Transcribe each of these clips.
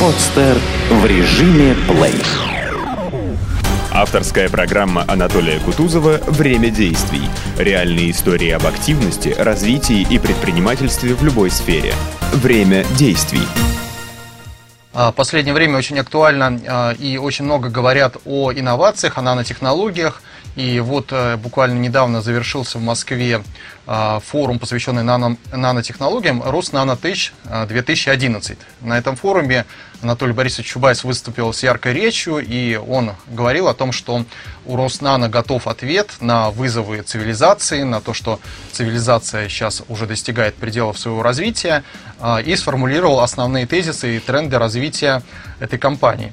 Подстер в режиме плей. Авторская программа Анатолия Кутузова «Время действий». Реальные истории об активности, развитии и предпринимательстве в любой сфере. Время действий. А, последнее время очень актуально а, и очень много говорят о инновациях, о нанотехнологиях. И вот э, буквально недавно завершился в Москве а, форум, посвященный нано, нанотехнологиям Роснанотеч 2011. На этом форуме Анатолий Борисович Чубайс выступил с яркой речью, и он говорил о том, что у Роснано готов ответ на вызовы цивилизации, на то, что цивилизация сейчас уже достигает пределов своего развития, и сформулировал основные тезисы и тренды развития этой компании.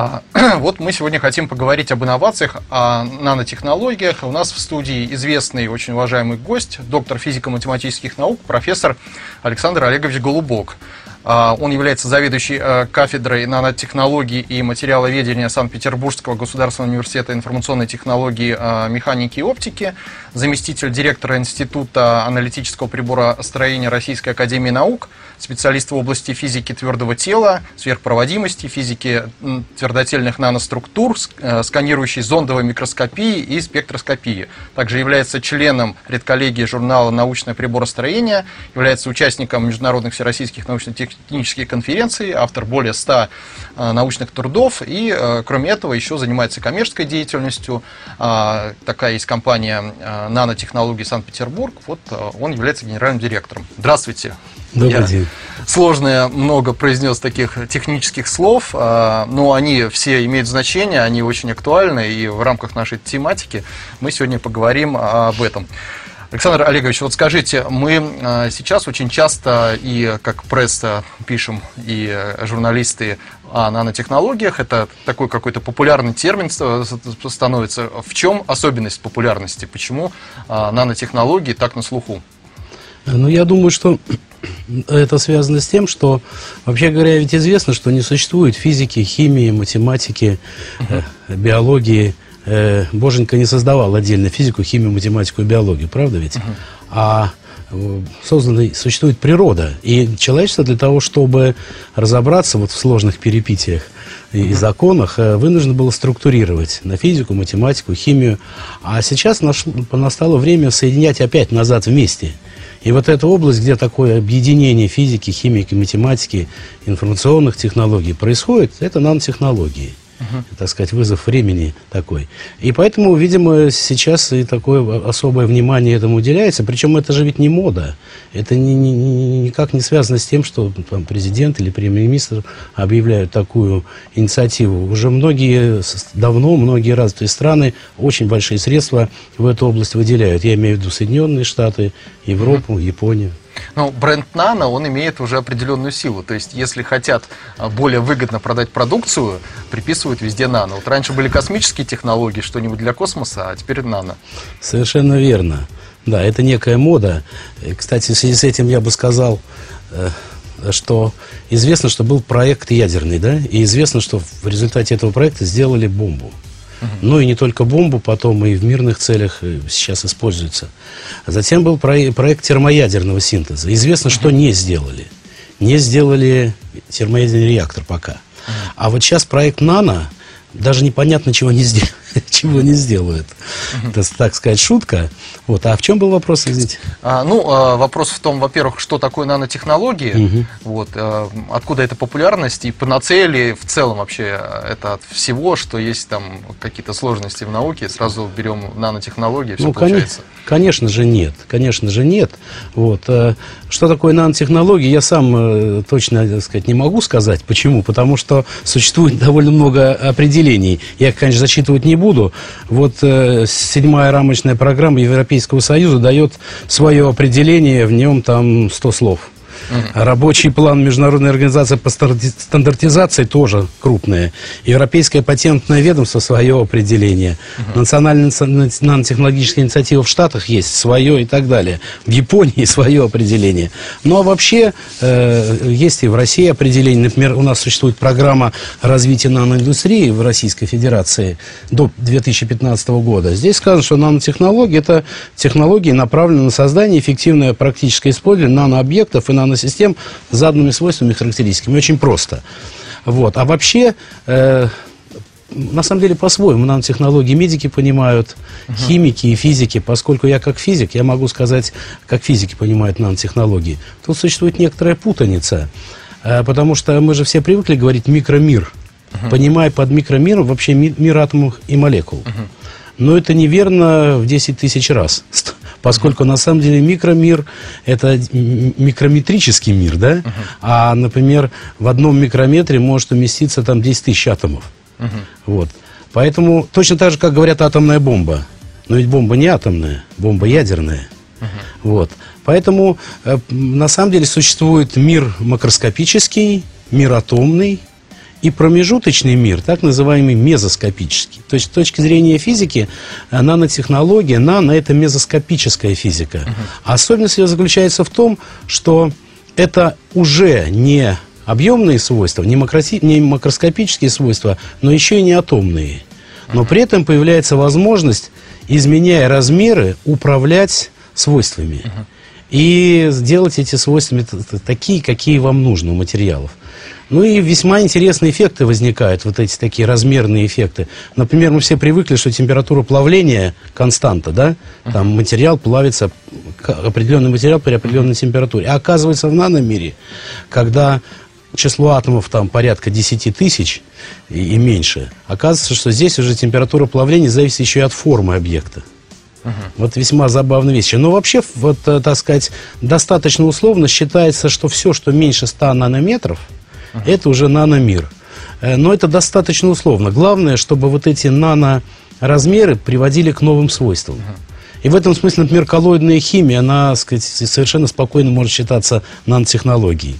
А, вот мы сегодня хотим поговорить об инновациях, о нанотехнологиях. У нас в студии известный, очень уважаемый гость, доктор физико-математических наук, профессор Александр Олегович Голубок. А, он является заведующей э, кафедрой нанотехнологий и материаловедения Санкт-Петербургского государственного университета информационной технологии, э, механики и оптики, заместитель директора Института аналитического прибора строения Российской академии наук, специалист в области физики твердого тела, сверхпроводимости, физики твердотельных наноструктур, э, сканирующей зондовой микроскопии и спектроскопии. Также является членом редколлегии журнала «Научное приборостроение», является участником международных всероссийских научно-технических конференций, автор более 100 э, научных трудов и, э, кроме этого, еще занимается коммерческой деятельностью. А, такая есть компания «Нанотехнологии Санкт-Петербург». Вот он является генеральным директором. Здравствуйте. Добрый Я день. Сложное много произнес таких технических слов, но они все имеют значение, они очень актуальны, и в рамках нашей тематики мы сегодня поговорим об этом. Александр Олегович, вот скажите, мы а, сейчас очень часто и как пресса пишем, и журналисты о нанотехнологиях, это такой какой-то популярный термин становится. В чем особенность популярности? Почему а, нанотехнологии так на слуху? Ну, я думаю, что это связано с тем, что, вообще говоря, ведь известно, что не существует физики, химии, математики, э, биологии. Э, Боженька не создавал отдельно физику, химию, математику и биологию, правда ведь? А э, создана, существует природа. И человечество для того, чтобы разобраться вот в сложных перипетиях и, и законах, э, вынуждено было структурировать на физику, математику, химию. А сейчас нашло, настало время соединять опять назад вместе – и вот эта область, где такое объединение физики, химики, математики, информационных технологий происходит, это нанотехнологии uh-huh. так сказать, вызов времени такой. И поэтому, видимо, сейчас и такое особое внимание этому уделяется. Причем это же ведь не мода. Это ни, ни, ни, никак не связано с тем, что там, президент или премьер-министр объявляют такую инициативу. Уже многие, давно многие развитые страны очень большие средства в эту область выделяют. Я имею в виду Соединенные Штаты, Европу. Японию. Но бренд Nano, он имеет уже определенную силу. То есть, если хотят а, более выгодно продать продукцию, приписывают везде Nano. Вот раньше были космические технологии, что-нибудь для космоса, а теперь Nano. Совершенно верно. Да, это некая мода. И, кстати, в связи с этим я бы сказал, э, что известно, что был проект ядерный, да, и известно, что в результате этого проекта сделали бомбу. Ну и не только бомбу, потом и в мирных целях э, сейчас используется. Затем был проект термоядерного синтеза. Известно, что не сделали. Не сделали термоядерный реактор пока. А вот сейчас проект «Нано», даже непонятно, чего не, сдел... чего не сделают. Это, так сказать, шутка. Вот. А в чем был вопрос, извините? А, ну, а, вопрос в том, во-первых, что такое нанотехнологии, угу. вот, а, откуда эта популярность, и панацея в целом вообще это от всего, что есть там какие-то сложности в науке, сразу берем нанотехнологии, все ну, получается. Конечно же нет, конечно же нет. Вот. А, что такое нанотехнологии, я сам э, точно, так сказать, не могу сказать. Почему? Потому что существует довольно много определений. Я, конечно, зачитывать не буду. Вот э, седьмая рамочная программа Европейского Союза дает свое определение, в нем там 100 слов. Рабочий план Международной организации по стандартизации тоже крупная. Европейское патентное ведомство свое определение. Национальная нанотехнологическая инициатива в Штатах есть свое и так далее. В Японии свое определение. Ну а вообще э, есть и в России определение. Например, у нас существует программа развития наноиндустрии в Российской Федерации до 2015 года. Здесь сказано, что нанотехнологии это технологии, направленные на создание эффективное практическое использование нанообъектов и наносистем с заданными свойствами и характеристиками. Очень просто. Вот. А вообще, э, на самом деле, по-своему нанотехнологии медики понимают, химики и физики, поскольку я как физик, я могу сказать, как физики понимают нанотехнологии. Тут существует некоторая путаница, э, потому что мы же все привыкли говорить микромир, понимая под микромиром вообще ми- мир атомов и молекул. Но это неверно в 10 тысяч раз, поскольку на самом деле микромир – это микрометрический мир, да? А, например, в одном микрометре может уместиться там 10 тысяч атомов. Вот. Поэтому точно так же, как говорят атомная бомба. Но ведь бомба не атомная, бомба ядерная. Вот. Поэтому э, на самом деле существует мир макроскопический, мир атомный и промежуточный мир, так называемый мезоскопический. То есть с точки зрения физики, э, нанотехнология, нано – это мезоскопическая физика. А особенность ее заключается в том, что это уже не объемные свойства, не, макроси- не макроскопические свойства, но еще и не атомные. Но при этом появляется возможность, изменяя размеры, управлять свойствами. И сделать эти свойства такие, какие вам нужно у материалов. Ну и весьма интересные эффекты возникают, вот эти такие размерные эффекты. Например, мы все привыкли, что температура плавления константа, да? Там материал плавится, определенный материал при определенной температуре. А оказывается, в наномире, когда число атомов там порядка 10 тысяч и, и меньше, оказывается, что здесь уже температура плавления зависит еще и от формы объекта. Вот весьма забавная вещь. Но вообще, вот, э, так сказать, достаточно условно считается, что все, что меньше 100 нанометров, это уже наномир. Э, Но это достаточно условно. Главное, чтобы вот эти наноразмеры приводили к новым свойствам. И в этом смысле, например, коллоидная химия, она сказать, совершенно спокойно может считаться нанотехнологией.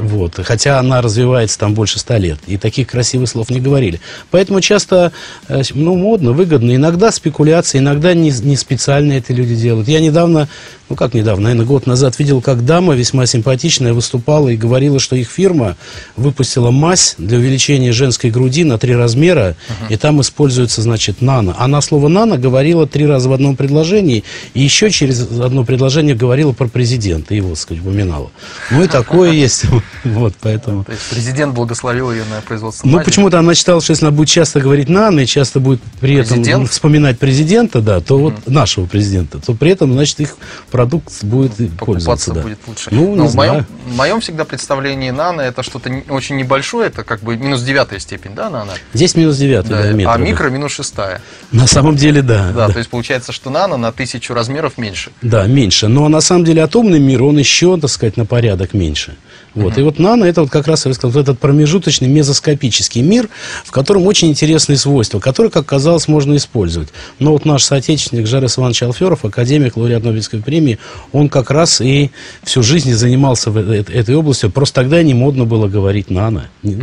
Вот. Хотя она развивается там больше ста лет. И таких красивых слов не говорили. Поэтому часто э, ну, модно, выгодно. Иногда спекуляции, иногда не, не специально это люди делают. Я недавно, ну как недавно, наверное, год назад видел, как дама весьма симпатичная выступала и говорила, что их фирма выпустила мазь для увеличения женской груди на три размера, и там используется, значит, нано. Она слово нано говорила три раза в одном предложении, и еще через одно предложение говорила про президента, его, так сказать, упоминала. Ну и такое есть. Вот, поэтому... То есть президент благословил ее на производство Ну, почему-то она считала, что если она будет часто говорить «нано» и часто будет при этом ну, вспоминать президента, да, то вот нашего президента, то при этом, значит, их продукт будет и пользоваться. будет лучше. Ну, не знаю. в моем всегда представлении нано это что-то очень небольшое, это как бы минус девятая степень, да, нано? Здесь минус метр, а микро минус шестая. На самом деле, да. Да, да. то есть получается, что нано на тысячу размеров меньше. Да, меньше. Но на самом деле атомный мир, он еще, так сказать, на порядок меньше. Вот. И вот нано, это вот как раз, я сказал, вот этот промежуточный мезоскопический мир, в котором очень интересные свойства, которые, как казалось, можно использовать. Но вот наш соотечественник Жарес Иванович Алферов, академик, лауреат Нобелевской премии, он как раз и всю жизнь занимался э- э- этой областью. Просто тогда не модно было говорить нано. Ну.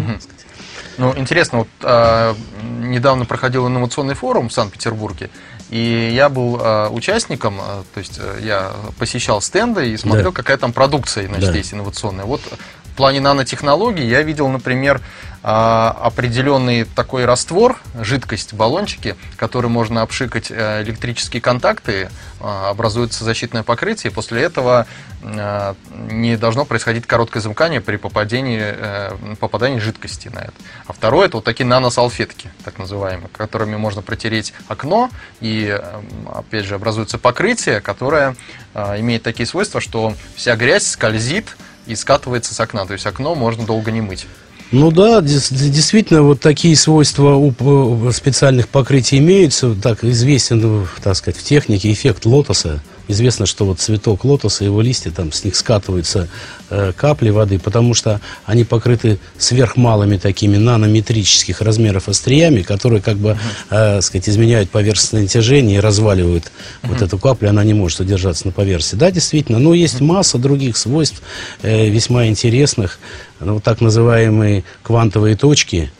Ну, интересно, вот а, недавно проходил инновационный форум в Санкт-Петербурге, и я был а, участником, а, то есть а, я посещал стенды и смотрел, Да. какая там продукция, значит, Да. есть инновационная. Вот в плане нанотехнологий я видел, например, а, определенный такой раствор, жидкость, баллончики, который можно обшикать э, электрические контакты, а, образуется защитное покрытие, и после этого а, не должно происходить короткое замыкание при попадении, э, попадании жидкости на это. А второе это вот такие наносалфетки, так называемые, которыми можно протереть окно, и опять же образуется покрытие, которое имеет такие свойства, что вся грязь скользит и скатывается с окна, то есть окно можно долго не мыть. Ну да, действительно, вот такие свойства у п- специальных покрытий имеются. Так известен, ну, так сказать, в технике эффект лотоса. Известно, что вот цветок лотоса, его листья, там с них скатываются э, капли воды, потому что они покрыты сверхмалыми такими нанометрических размеров остриями, которые как бы, э, сказать, изменяют поверхностное натяжение и разваливают вот эту каплю, она не может удержаться на поверхности. Да, действительно, но есть масса других свойств э, весьма интересных, ну, так называемые квантовые точки,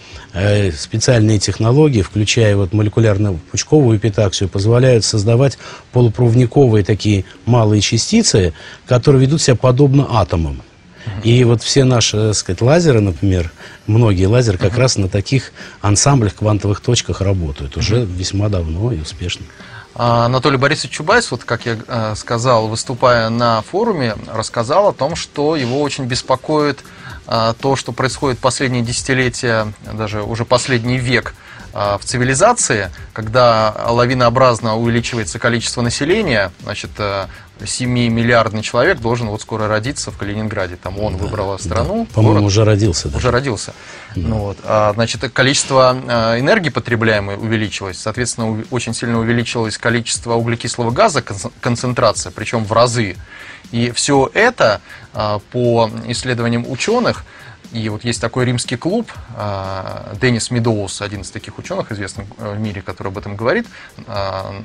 специальные технологии, включая вот молекулярно-пучковую эпитаксию, позволяют создавать полупроводниковые такие малые частицы, которые ведут себя подобно атомам. И вот все наши, так сказать, лазеры, например, многие лазеры как раз на таких ансамблях квантовых точках работают уже весьма давно и успешно. А, Анатолий Борисович Чубайс, вот как я э, сказал, выступая на форуме, рассказал о том, что его очень беспокоит то, что происходит последние десятилетия, даже уже последний век а, в цивилизации, когда лавинообразно увеличивается количество населения, значит, 7-миллиардный человек должен вот скоро родиться в Калининграде. Там он да, выбрал страну. Да, По-моему, уже родился. Уже родился. Да. Ну, вот. а, значит, количество энергии потребляемой увеличилось. Соответственно, очень сильно увеличилось количество углекислого газа, концентрация, причем в разы. И все это, а, по исследованиям ученых, и вот есть такой римский клуб, а, Деннис Медоус, один из таких ученых, известных э, в мире, который об этом говорит, а,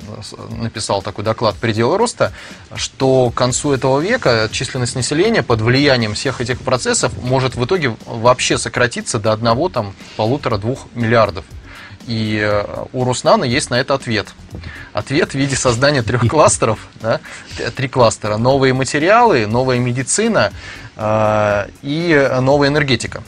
написал такой доклад «Пределы роста», что к концу этого века численность населения под влиянием всех этих процессов может в итоге вообще сократиться до одного, там, полутора-двух миллиардов. И э, у Руснана есть на это ответ. Ответ в виде создания трех кластеров, да, три кластера. Новые материалы, новая медицина э, и новая энергетика.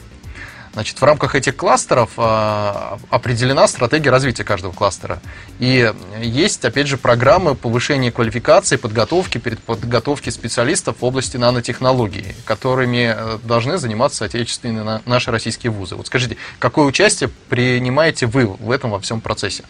Значит, в рамках этих кластеров э, определена стратегия развития каждого кластера. И есть, опять же, программы повышения квалификации, подготовки, подготовки специалистов в области нанотехнологий, которыми э, должны заниматься отечественные наши российские вузы. Вот скажите, какое участие принимаете вы в этом во всем процессе?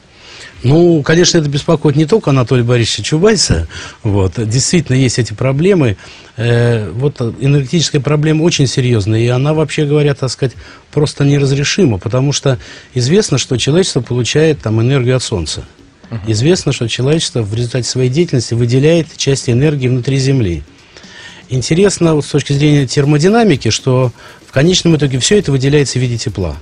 Ну, конечно, это беспокоит не только Анатолия Борисовича Чубайса. Вот. Действительно, есть эти проблемы. Э, вот энергетическая проблема очень серьезная, и она, вообще говоря, так сказать, просто неразрешима, потому что известно, что человечество получает там энергию от Солнца. Известно, что человечество в результате своей деятельности выделяет часть энергии внутри Земли. Интересно вот с точки зрения термодинамики, что в конечном итоге все это выделяется в виде тепла.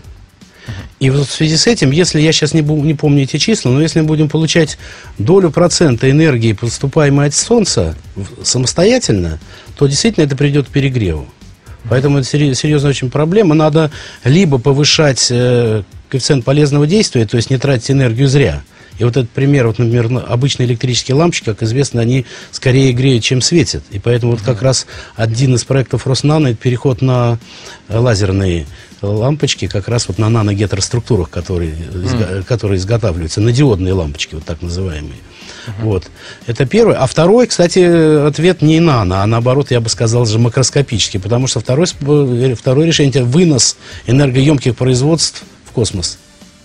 И вот в связи с этим, если я сейчас не, не помню эти числа, но если мы будем получать долю процента энергии, поступаемой от Солнца, самостоятельно, то действительно это придет к перегреву. Поэтому это серьезная очень проблема. Надо либо повышать э, коэффициент полезного действия, то есть не тратить энергию зря. И вот этот пример, вот, например, обычные электрические лампочки, как известно, они скорее греют, чем светят. И поэтому вот как раз один из проектов Роснано – это переход на лазерные лампочки как раз вот на наногетероструктурах, которые, mm. которые изготавливаются, на диодные лампочки, вот так называемые. Uh-huh. Вот. Это первое. А второй, кстати, ответ не нано, а наоборот, я бы сказал же макроскопический, потому что второй, второе решение – это вынос энергоемких производств в космос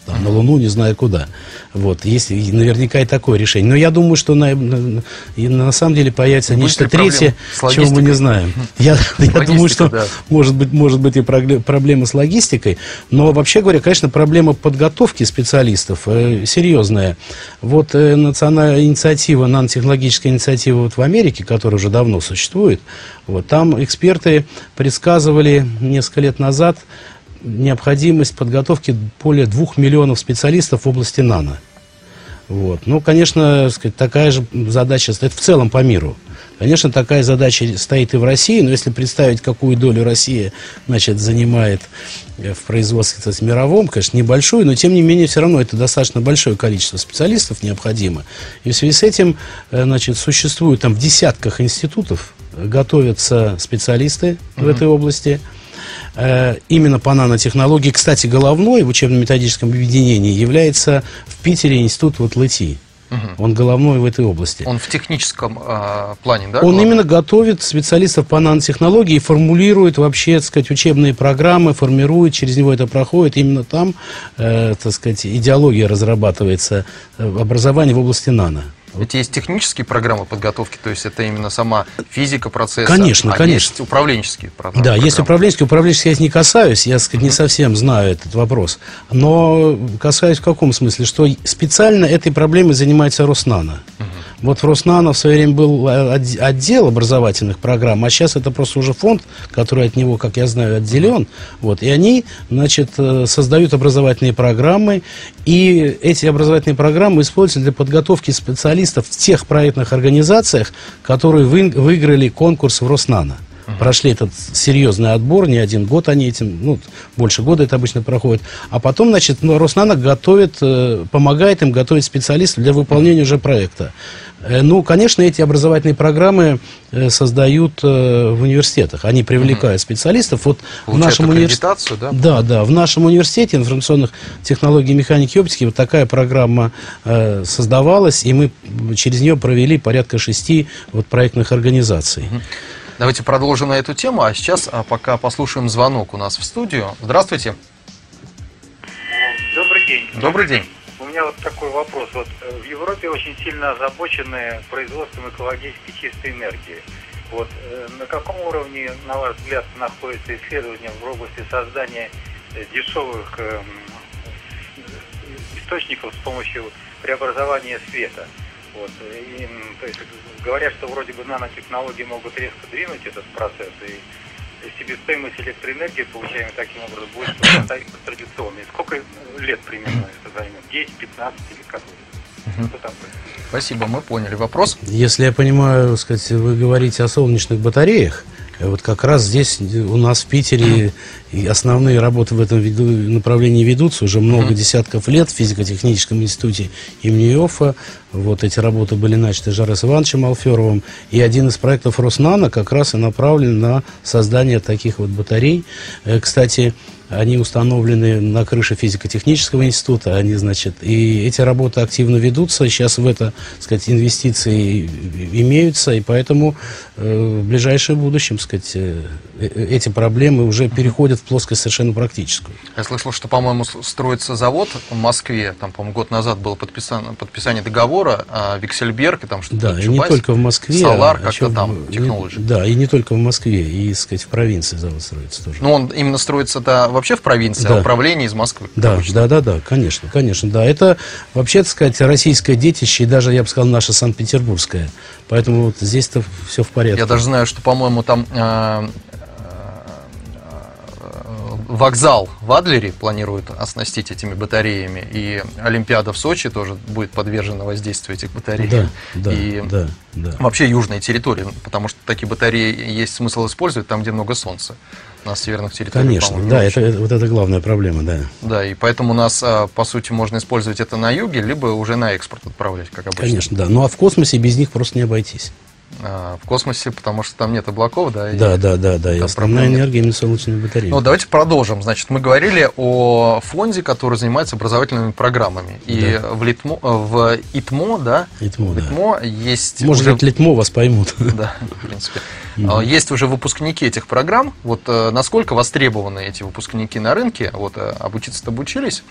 там, на Луну, не знаю куда. Вот, есть наверняка и такое решение. Но я думаю, что на, на, на самом деле появится Будет нечто третье, чего мы не знаем. Я, я думаю, что да. может, быть, может быть и проблема с логистикой. Но вообще говоря, конечно, проблема подготовки специалистов э, серьезная. Вот э, национальная инициатива, нанотехнологическая инициатива вот в Америке, которая уже давно существует, вот, там эксперты предсказывали несколько лет назад необходимость подготовки более двух миллионов специалистов в области нано. Вот. Ну, конечно, сказать, такая же задача стоит в целом по миру. Конечно, такая задача стоит и в России, но если представить, какую долю Россия значит, занимает э, в производстве есть, мировом, конечно, небольшую, но тем не менее все равно это достаточно большое количество специалистов необходимо. И в связи с этим э, значит, существует там в десятках институтов, э, готовятся специалисты mm-hmm. в этой области – Э, именно по нанотехнологии. Кстати, головной в учебно-методическом объединении является в Питере институт вот ЛЭТИ. Угу. Он головной в этой области. Он в техническом э, плане, да? Он главный? именно готовит специалистов по нанотехнологии формулирует вообще, так сказать, учебные программы, формирует, через него это проходит. Именно там, э, так сказать, идеология разрабатывается, э, образование в области нано. Ведь есть технические программы подготовки, то есть это именно сама физика процесса. Конечно, а конечно. есть управленческие программы. Да, есть управленческие. Управленческие я не касаюсь, я, сказать, не совсем знаю этот вопрос. Но касаюсь в каком смысле? Что специально этой проблемой занимается Роснано. Вот в Роснано в свое время был отдел образовательных программ, а сейчас это просто уже фонд, который от него, как я знаю, отделен. Вот, и они, значит, э, создают образовательные программы, и эти образовательные программы используются для подготовки специалистов в тех проектных организациях, которые выиграли конкурс в Роснано прошли этот серьезный отбор, не один год они этим, ну, больше года это обычно проходит. А потом, значит, ну, Роснано готовит, э, помогает им готовить специалистов для выполнения уже проекта. Э, ну, конечно, эти образовательные программы э, создают в университетах. Они привлекают специалистов. Вот в нашем университете. Да? да, да. В нашем университете информационных технологий механики и оптики вот такая программа создавалась, и мы через нее провели порядка шести вот проектных организаций. Давайте продолжим на эту тему, а сейчас а, пока послушаем звонок у нас в студию. Здравствуйте. Добрый день. Добрый день. У меня вот такой вопрос. Вот э, в Европе очень сильно озабочены производством экологически чистой энергии. Вот э, на каком уровне, на ваш взгляд, находится исследование в области создания э, дешевых эм, источников с помощью преобразования света? Вот. И, то есть говорят, что вроде бы нанотехнологии могут резко двинуть этот процесс, и себестоимость электроэнергии, получаемой таким образом, будет повышаться традиционной. Сколько лет примерно это займет? 10, 15 или какой? Такое? Спасибо, мы поняли вопрос. Если я понимаю, сказать, вы говорите о солнечных батареях, вот как раз здесь у нас в Питере основные работы в этом виду, направлении ведутся уже много десятков лет в физико-техническом институте имени Иоффа. Вот эти работы были начаты Жарес Ивановичем Алферовым. И один из проектов Роснано как раз и направлен на создание таких вот батарей. Э, Кстати, они установлены на крыше физико-технического института, они, значит, и эти работы активно ведутся, сейчас в это, так сказать, инвестиции имеются, и поэтому э, в ближайшем будущем, так сказать, э, э, эти проблемы уже переходят в плоскость совершенно практическую. Я слышал, что, по-моему, строится завод в Москве. Там, по-моему, год назад было подписано, подписание договора, а Виксельберг, и там что-то Да, и не Чубайс, только в Москве. Солар, а как-то еще там, Technology. Да, и не только в Москве, и, так сказать, в провинции завод строится тоже. Ну, он именно строится-то вообще в провинции, а Да. управление из Москвы. Да, обычно. да, да, да, конечно, конечно, да. Это вообще, так сказать, российское детище, и даже, я бы сказал, наше Санкт-Петербургское. Поэтому вот здесь-то все в порядке. Я даже знаю, что, по-моему, там э, вокзал в Адлере планируют оснастить этими батареями, и Олимпиада в Сочи тоже будет подвержена воздействию этих батарей. Да, да, и да, да. вообще южные территории, потому что такие батареи есть смысл использовать там, где много солнца. На северных территориях, Конечно, да, это, это- вот это главная проблема, да. Да, и поэтому у нас, а, по сути, можно использовать это на юге, либо уже на экспорт отправлять, как обычно. Конечно, да. Ну а в космосе без них просто не обойтись. А, В космосе, потому что там нет облаков, да. и- Да, да, да, да. И основная нет. энергия именно солнечные батареи. Ну, давайте продолжим. Значит, мы говорили о фонде, который занимается образовательными программами. И в, Литмо, э, в ИТМО, да, ИТМО, в да. ИТМО есть Может уже... быть, Литмо вас поймут. Да, в принципе. А, Есть уже выпускники этих программ. Вот э, насколько востребованы эти выпускники на рынке? Вот э, обучиться-то обучились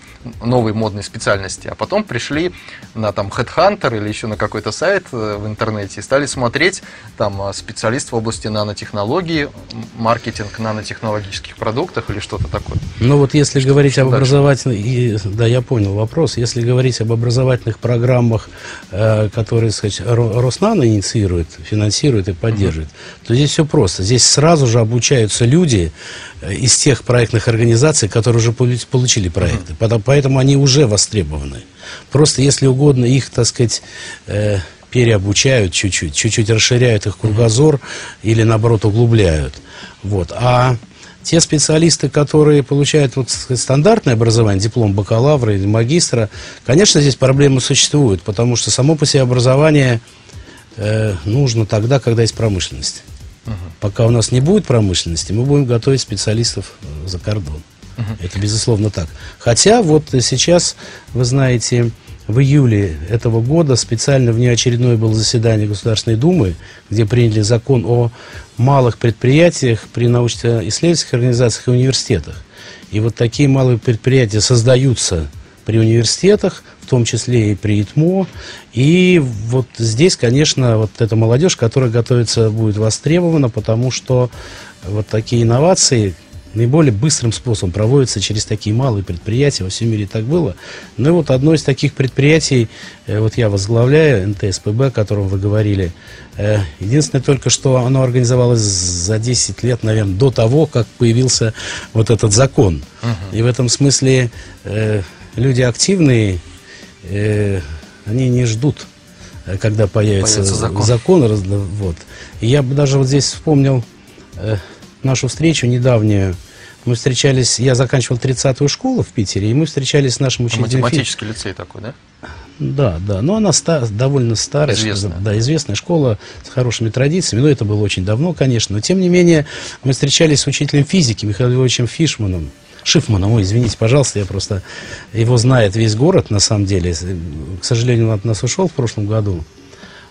новой модной специальности, а потом пришли на там Headhunter или еще на какой-то сайт э, в интернете и стали смотреть там специалист в области нанотехнологии, маркетинг нанотехнологических продуктов или что-то такое. Ну вот если говорить что об дальше? образовательных, да, я понял вопрос. Если говорить об образовательных программах, которые, сказать, Ро- Роснано инициирует, финансирует и поддерживает, то здесь все просто. Здесь сразу же обучаются люди э, из тех проектных организаций, которые уже полу- получили проекты. Потом- Поэтому они уже востребованы. Просто, если угодно, их, так сказать, э, переобучают чуть-чуть, чуть-чуть расширяют их кругозор или, наоборот, углубляют. Вот. А те специалисты, которые получают вот стандартное образование, диплом бакалавра или магистра, конечно, здесь проблемы существуют, потому что само по себе образование э, нужно тогда, когда есть промышленность. Пока у нас не будет промышленности, мы будем готовить специалистов э, за кордон. Это безусловно так. Хотя вот э, сейчас, вы знаете, в июле этого года специально внеочередное было заседание Государственной Думы, где приняли закон о малых предприятиях при научно-исследовательских организациях и университетах. И вот такие малые предприятия создаются при университетах, в том числе и при ИТМО. И вот здесь, конечно, вот эта молодежь, которая готовится, будет востребована, потому что вот такие инновации наиболее быстрым способом проводятся через такие малые предприятия. Во всем мире так было. Ну и вот одно из таких предприятий, э, вот я возглавляю, НТСПБ, о котором вы говорили. Э, Единственное только, что оно организовалось за 10 лет, наверное, до того, как появился вот этот закон. И в этом смысле э, люди активные, э, они не ждут, э, когда появится, Появится закон. закон, вот. И я бы даже вот здесь вспомнил э, нашу встречу недавнюю. Мы встречались, я заканчивал 30-ю школу в Питере, и мы встречались с нашим учителем. Математический лицей такой, да? Да, да, но она ста- довольно старая. Известная. Да, известная школа с хорошими традициями, но это было очень давно, конечно. Но тем не менее, мы встречались с учителем физики Михаилом Львовичем Фишманом. Шифманом, ой, извините, пожалуйста, я просто... Его знает весь город, на самом деле. К сожалению, он от нас ушел в прошлом году.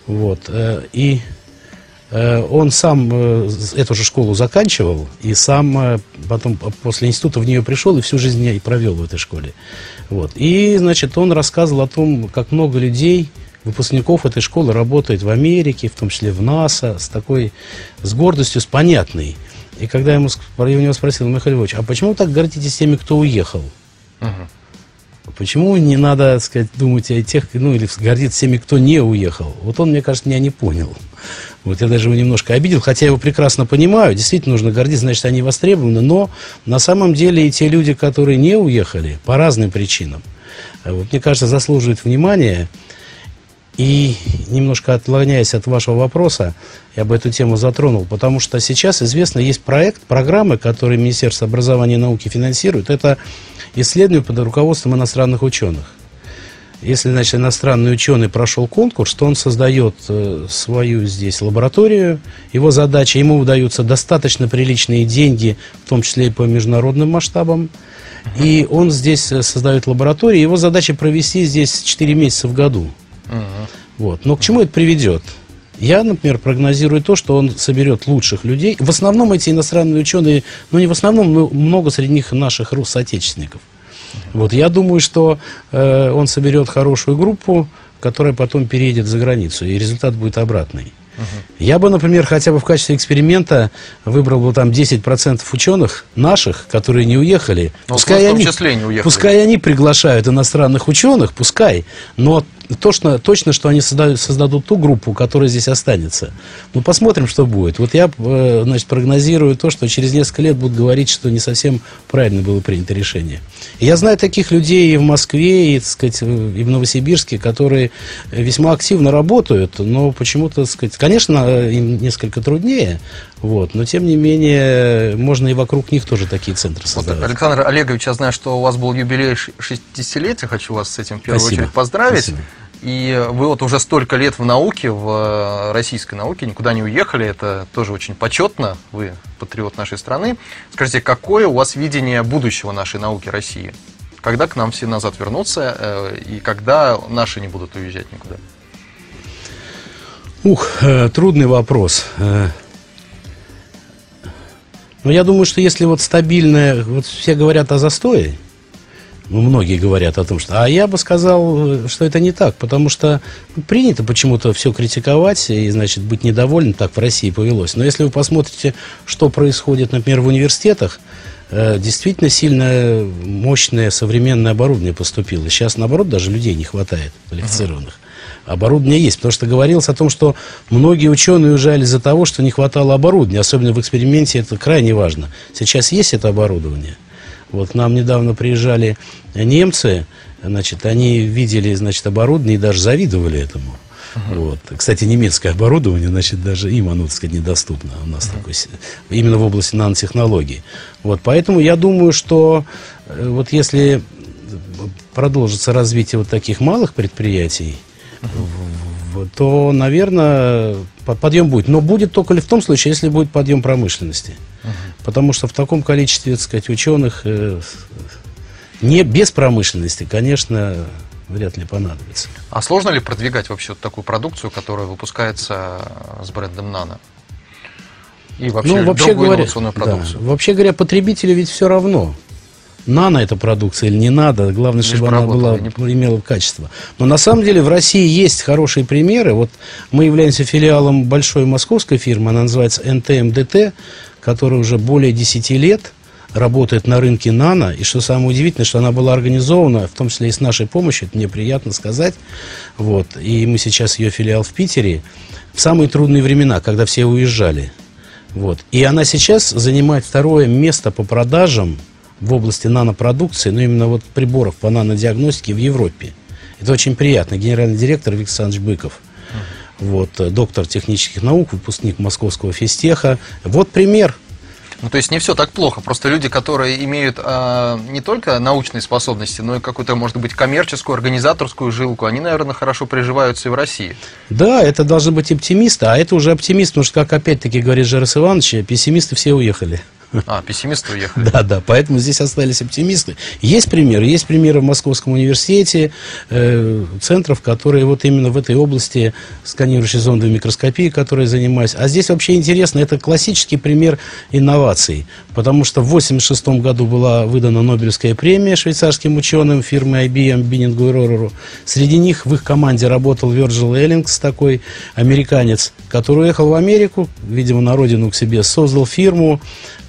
Вот. э, И Э, он сам э, эту же школу заканчивал, и сам потом после института в нее пришел и всю жизнь и провел в этой школе. Вот. И, значит, он рассказывал о том, как много людей, выпускников этой школы работает в Америке, в том числе в НАСА, с такой, с гордостью, с понятной. И когда я, ему, я у него спросил, Михаил Львович, а почему так гордитесь теми, кто уехал? Угу. Почему не надо, так сказать, думать о тех, ну, или гордиться теми, кто не уехал? Вот он, мне кажется, меня не понял. Вот я даже его немножко обидел, хотя я его прекрасно понимаю. Действительно нужно гордиться, значит, они востребованы. Но на самом деле и те люди, которые не уехали по разным причинам, вот, мне кажется, заслуживают внимания. И немножко отклоняясь от вашего вопроса, я бы эту тему затронул, потому что сейчас известно, есть проект, программы, которые Министерство образования и науки финансирует. Это исследование под руководством иностранных ученых. Если, значит, иностранный ученый прошел конкурс, то он создает э, свою здесь лабораторию. Его задача, ему выдаются достаточно приличные деньги, в том числе и по международным масштабам. И он здесь э, создает лабораторию. Его задача провести здесь 4 месяца в году. Uh-huh. Вот. Но к чему это приведет? Я, например, прогнозирую то, что он соберет лучших людей. В основном эти иностранные ученые, ну не в основном, но много среди них наших соотечественников. Вот я думаю, что э, он соберет хорошую группу, которая потом переедет за границу, и результат будет обратный. Я бы, например, хотя бы в качестве эксперимента выбрал бы там 10% ученых наших, которые не уехали. Но пускай, они, не уехали. пускай они приглашают иностранных ученых, пускай, но точно, точно, что они создадут, создадут ту группу, которая здесь останется. Ну, посмотрим, что будет. Вот я, э, значит, прогнозирую то, что через несколько лет будут говорить, что не совсем правильно было принято решение. Я знаю таких людей и в Москве, и, так сказать, и в Новосибирске, которые весьма активно работают, но почему-то, сказать, конечно, им несколько труднее, вот, но тем не менее, можно и вокруг них тоже такие центры создавать. Вот, Александр Олегович, я знаю, что у вас был юбилей 60-летия, хочу вас с этим в первую Спасибо. очередь поздравить. Спасибо. И вы вот уже столько лет в науке, в российской науке, никуда не уехали, это тоже очень почетно, вы патриот нашей страны. Скажите, какое у вас видение будущего нашей науки России? Когда к нам все назад вернутся, э, и когда наши не будут уезжать никуда? Ух, э, трудный вопрос. Э, но я думаю, что если вот стабильная, вот все говорят о застое, ну, многие говорят о том, что... А я бы сказал, что это не так, потому что принято почему-то все критиковать и, значит, быть недовольным, так в России повелось. Но если вы посмотрите, что происходит, например, в университетах, э, действительно сильно мощное современное оборудование поступило. Сейчас, наоборот, даже людей не хватает квалифицированных. Uh-huh. Оборудование есть, потому что говорилось о том, что многие ученые уезжали из-за того, что не хватало оборудования, особенно в эксперименте это крайне важно. Сейчас есть это оборудование – вот к нам недавно приезжали немцы, значит, они видели, значит, оборудование и даже завидовали этому. Uh-huh. Вот. Кстати, немецкое оборудование, значит, даже им оно, так сказать, недоступно у нас uh-huh. такое, именно в области нанотехнологий. Вот, поэтому я думаю, что э, вот если продолжится развитие вот таких малых предприятий, uh-huh. то, наверное, подъем будет. Но будет только ли в том случае, если будет подъем промышленности. Uh-huh. Потому что в таком количестве, так сказать, ученых э, не без промышленности, конечно, вряд ли понадобится. А сложно ли продвигать вообще вот такую продукцию, которая выпускается с брендом Nano? И вообще, ну, вообще говоря, продукцию? Да, вообще говоря, потребителю ведь все равно нано эта продукция или не надо, главное, чтобы она была, имела качество. Но на самом деле в России есть хорошие примеры. Вот мы являемся филиалом большой московской фирмы, она называется НТМДТ, которая уже более 10 лет работает на рынке нано, и что самое удивительное, что она была организована, в том числе и с нашей помощью, это мне приятно сказать, вот, и мы сейчас ее филиал в Питере, в самые трудные времена, когда все уезжали, вот, и она сейчас занимает второе место по продажам в области нанопродукции, но именно вот приборов по нанодиагностике в Европе. Это очень приятно. Генеральный директор Александрович Быков. Вот, э, доктор технических наук, выпускник Московского физтеха. Вот пример. Ну, то есть не все так плохо. Просто люди, которые имеют э, не только научные способности, но и какую-то, может быть, коммерческую, организаторскую жилку, они, наверное, хорошо приживаются и в России. Да, это должны быть оптимисты, а это уже оптимист, потому что, как опять-таки говорит Жарас Иванович, пессимисты все уехали. А, пессимисты уехали. Да, да, поэтому здесь остались оптимисты. Есть примеры, есть примеры в Московском университете, э, центров, которые вот именно в этой области сканирующей зондовой микроскопии, которые занимаюсь. А здесь вообще интересно, это классический пример инноваций, потому что в 1986 году была выдана Нобелевская премия швейцарским ученым фирмы IBM, Биннингу и Рореру. Среди них в их команде работал Вирджил Эллингс, такой американец, который уехал в Америку, видимо, на родину к себе, создал фирму,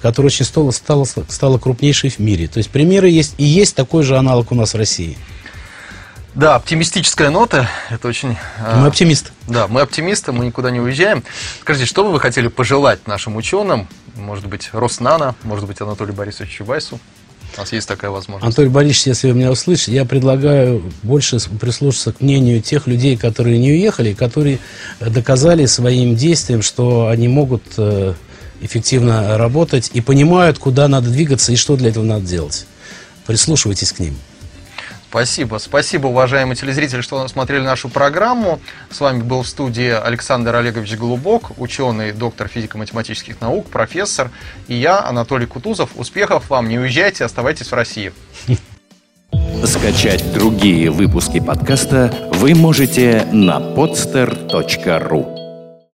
которая очень стала, стала, стала крупнейшей в мире. То есть примеры есть, и есть такой же аналог у нас в России. Да, оптимистическая нота, это очень... Мы оптимисты. Да, мы оптимисты, мы никуда не уезжаем. Скажите, что бы вы хотели пожелать нашим ученым, может быть, Роснана, может быть, Анатолию Борисовичу Чубайсу? У нас есть такая возможность. Анатолий Борисович, если вы меня услышите, я предлагаю больше прислушаться к мнению тех людей, которые не уехали, которые доказали своим действием, что они могут э, эффективно работать и понимают, куда надо двигаться и что для этого надо делать. Прислушивайтесь к ним. Спасибо. Спасибо, уважаемые телезрители, что смотрели нашу программу. С вами был в студии Александр Олегович Голубок, ученый, доктор физико-математических наук, профессор. И я, Анатолий Кутузов. Успехов вам. Не уезжайте, оставайтесь в России. Скачать другие выпуски подкаста вы можете на podster.ru